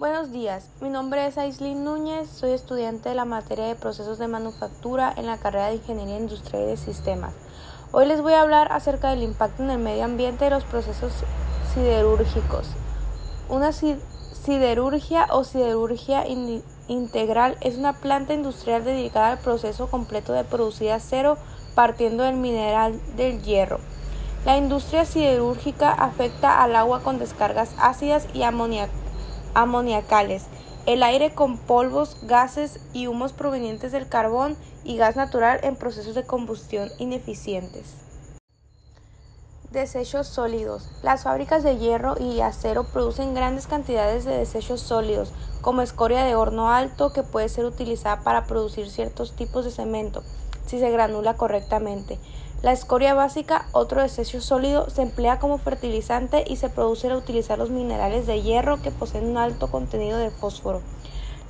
Buenos días, mi nombre es Aislinn Núñez, soy estudiante de la materia de procesos de manufactura en la carrera de Ingeniería Industrial y de Sistemas. Hoy les voy a hablar acerca del impacto en el medio ambiente de los procesos siderúrgicos. Una siderurgia o siderurgia integral es una planta industrial dedicada al proceso completo de producir acero partiendo del mineral del hierro. La industria siderúrgica afecta al agua con descargas ácidas y amoniacales, el aire con polvos, gases y humos provenientes del carbón y gas natural en procesos de combustión ineficientes. Desechos sólidos. Las fábricas de hierro y acero producen grandes cantidades de desechos sólidos, como escoria de horno alto que puede ser utilizada para producir ciertos tipos de cemento, si se granula correctamente. La escoria básica, otro desecho sólido, se emplea como fertilizante y se produce al utilizar los minerales de hierro que poseen un alto contenido de fósforo.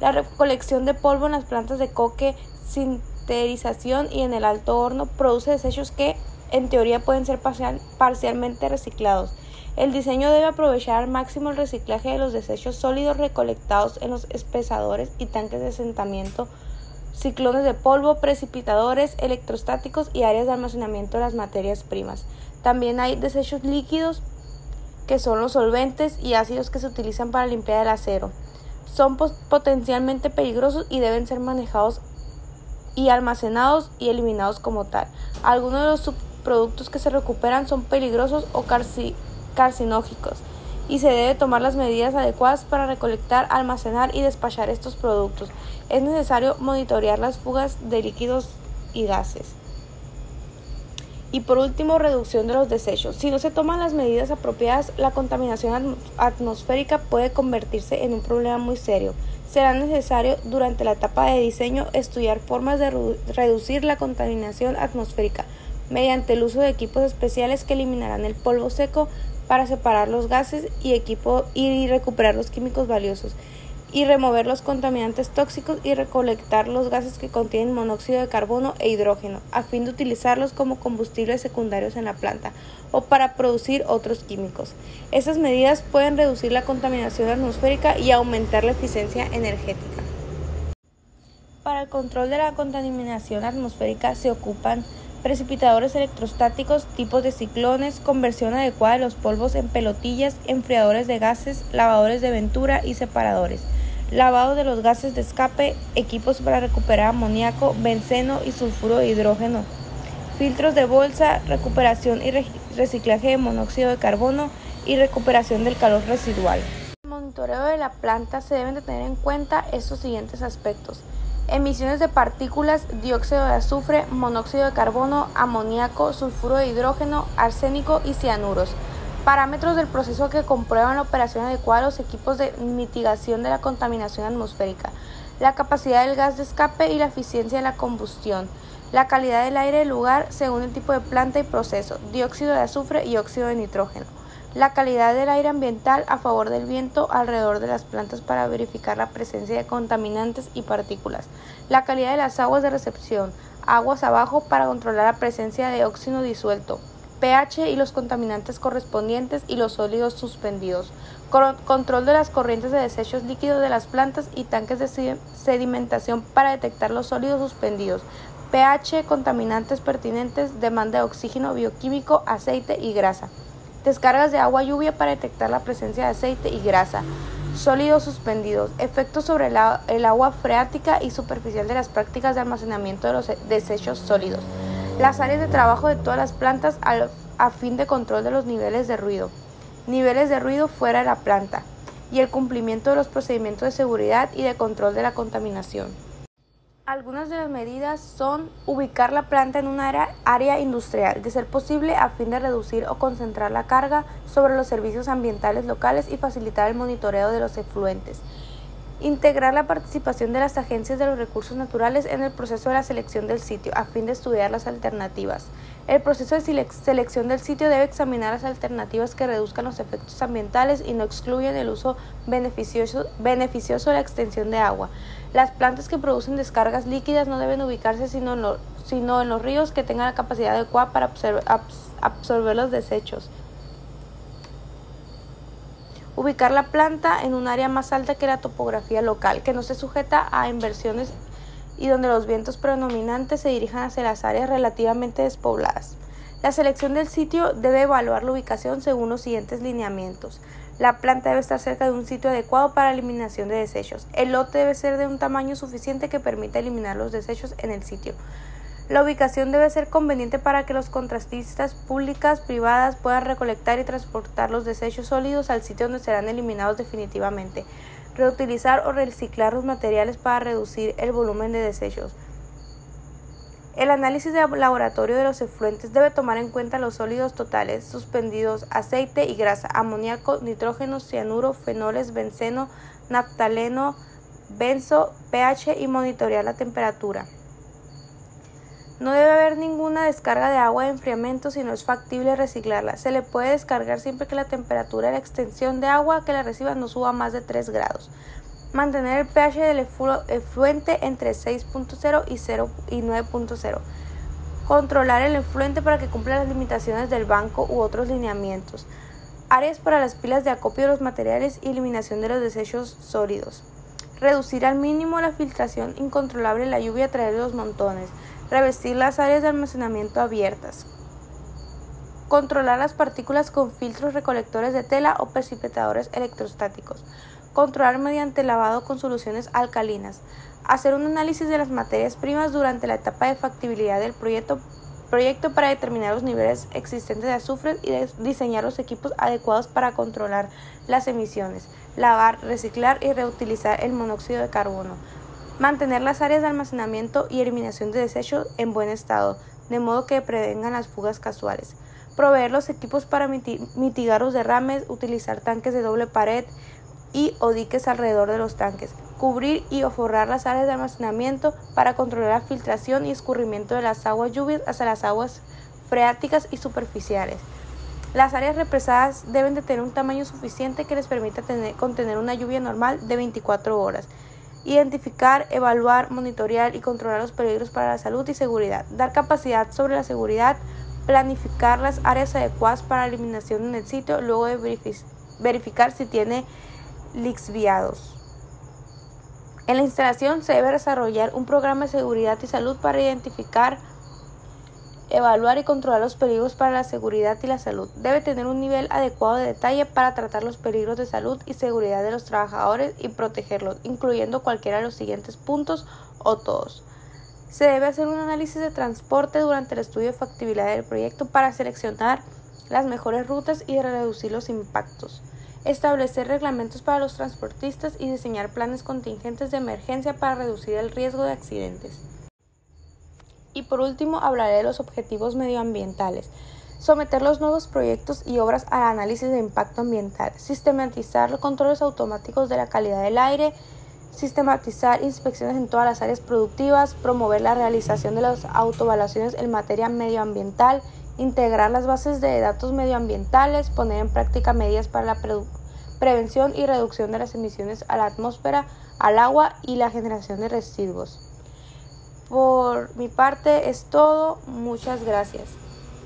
La recolección de polvo en las plantas de coque, sinterización y en el alto horno produce desechos que, en teoría, pueden ser parcialmente reciclados. El diseño debe aprovechar al máximo el reciclaje de los desechos sólidos recolectados en los espesadores y tanques de asentamiento ciclones de polvo, precipitadores, electrostáticos y áreas de almacenamiento de las materias primas. También hay desechos líquidos que son los solventes y ácidos que se utilizan para limpiar el acero. Son potencialmente peligrosos y deben ser manejados y almacenados y eliminados como tal. Algunos de los subproductos que se recuperan son peligrosos o carcinógicos y se debe tomar las medidas adecuadas para recolectar, almacenar y despachar estos productos. Es necesario monitorear las fugas de líquidos y gases. Y por último, reducción de los desechos. Si no se toman las medidas apropiadas, la contaminación atmosférica puede convertirse en un problema muy serio. Será necesario durante la etapa de diseño estudiar formas de reducir la contaminación atmosférica mediante el uso de equipos especiales que eliminarán el polvo seco para separar los gases y equipo y recuperar los químicos valiosos y remover los contaminantes tóxicos y recolectar los gases que contienen monóxido de carbono e hidrógeno a fin de utilizarlos como combustibles secundarios en la planta o para producir otros químicos. Estas medidas pueden reducir la contaminación atmosférica y aumentar la eficiencia energética. Para el control de la contaminación atmosférica se ocupan precipitadores electrostáticos, tipos de ciclones, conversión adecuada de los polvos en pelotillas, enfriadores de gases, lavadores de ventura y separadores, lavado de los gases de escape, equipos para recuperar amoníaco, benceno y sulfuro de hidrógeno, filtros de bolsa, recuperación y reciclaje de monóxido de carbono y recuperación del calor residual. En el monitoreo de la planta se deben de tener en cuenta estos siguientes aspectos emisiones de partículas, dióxido de azufre, monóxido de carbono, amoníaco, sulfuro de hidrógeno, arsénico y cianuros. Parámetros del proceso que comprueban la operación adecuada de los equipos de mitigación de la contaminación atmosférica, la capacidad del gas de escape y la eficiencia de la combustión, la calidad del aire del lugar según el tipo de planta y proceso, dióxido de azufre y óxido de nitrógeno la calidad del aire ambiental a favor del viento alrededor de las plantas para verificar la presencia de contaminantes y partículas, la calidad de las aguas de recepción, aguas abajo para controlar la presencia de óxido disuelto, pH y los contaminantes correspondientes y los sólidos suspendidos, control de las corrientes de desechos líquidos de las plantas y tanques de sedimentación para detectar los sólidos suspendidos, pH, contaminantes pertinentes, demanda de oxígeno bioquímico, aceite y grasa. Descargas de agua lluvia para detectar la presencia de aceite y grasa. Sólidos suspendidos. Efectos sobre el, agua freática y superficial de las prácticas de almacenamiento de los desechos sólidos. Las áreas de trabajo de todas las plantas a fin de control de los niveles de ruido. Niveles de ruido fuera de la planta. Y el cumplimiento de los procedimientos de seguridad y de control de la contaminación. Algunas de las medidas son ubicar la planta en una área, industrial, de ser posible a fin de reducir o concentrar la carga sobre los servicios ambientales locales y facilitar el monitoreo de los efluentes. Integrar la participación de las agencias de los recursos naturales en el proceso de la selección del sitio a fin de estudiar las alternativas. El proceso de selección del sitio debe examinar las alternativas que reduzcan los efectos ambientales y no excluyen el uso beneficioso, de la extensión de agua. Las plantas que producen descargas líquidas no deben ubicarse sino en, sino en los ríos que tengan la capacidad adecuada para absorber los desechos. Ubicar la planta en un área más alta que la topografía local, que no se sujeta a inversiones y donde los vientos predominantes se dirijan hacia las áreas relativamente despobladas. La selección del sitio debe evaluar la ubicación según los siguientes lineamientos. La planta debe estar cerca de un sitio adecuado para eliminación de desechos. El lote debe ser de un tamaño suficiente que permita eliminar los desechos en el sitio. La ubicación debe ser conveniente para que los contratistas públicas, privadas puedan recolectar y transportar los desechos sólidos al sitio donde serán eliminados definitivamente reutilizar o reciclar los materiales para reducir el volumen de desechos. El análisis de laboratorio de los efluentes debe tomar en cuenta los sólidos totales suspendidos, aceite y grasa, amoníaco, nitrógeno, cianuro, fenoles, benceno, naftaleno, benzo, pH y monitorear la temperatura. No debe haber ninguna descarga de agua de enfriamiento si no es factible reciclarla. Se le puede descargar siempre que la temperatura de la extensión de agua que la reciba no suba más de 3 grados. Mantener el pH del efluente entre 6.0 y, y 9.0. Controlar el efluente para que cumpla las limitaciones del banco u otros lineamientos. Áreas para las pilas de acopio de los materiales y eliminación de los desechos sólidos. Reducir al mínimo la filtración incontrolable de la lluvia a través de los montones Revestir las áreas de almacenamiento abiertas. Controlar las partículas con filtros recolectores de tela o precipitadores electrostáticos. Controlar mediante lavado con soluciones alcalinas. Hacer un análisis de las materias primas durante la etapa de factibilidad del proyecto, para determinar los niveles existentes de azufre y diseñar los equipos adecuados para controlar las emisiones. Lavar, reciclar y reutilizar el monóxido de carbono Mantener las áreas de almacenamiento y eliminación de desechos en buen estado, de modo que prevengan las fugas casuales. Proveer los equipos para mitigar los derrames, utilizar tanques de doble pared y o diques alrededor de los tanques. Cubrir y o forrar las áreas de almacenamiento para controlar la filtración y escurrimiento de las aguas lluvias hacia las aguas freáticas y superficiales. Las áreas represadas deben de tener un tamaño suficiente que les permita contener una lluvia normal de 24 horas. Identificar, evaluar, monitorear y controlar los peligros para la salud y seguridad. Dar capacidad sobre la seguridad. Planificar las áreas adecuadas para eliminación en el sitio. Luego de verificar si tiene lixiviados. En la instalación se debe desarrollar un programa de seguridad y salud para identificar evaluar y controlar los peligros para la seguridad y la salud. Debe tener un nivel adecuado de detalle para tratar los peligros de salud y seguridad de los trabajadores y protegerlos, incluyendo cualquiera de los siguientes puntos o todos. Se debe hacer un análisis de transporte durante el estudio de factibilidad del proyecto para seleccionar las mejores rutas y reducir los impactos. Establecer reglamentos para los transportistas y diseñar planes contingentes de emergencia para reducir el riesgo de accidentes. Y por último hablaré de los objetivos medioambientales. Someter los nuevos proyectos y obras al análisis de impacto ambiental. Sistematizar los controles automáticos de la calidad del aire. Sistematizar inspecciones en todas las áreas productivas. Promover la realización de las autoevaluaciones en materia medioambiental. Integrar las bases de datos medioambientales. Poner en práctica medidas para la prevención y reducción de las emisiones a la atmósfera, al agua y la generación de residuos. Por mi parte es todo. Muchas gracias.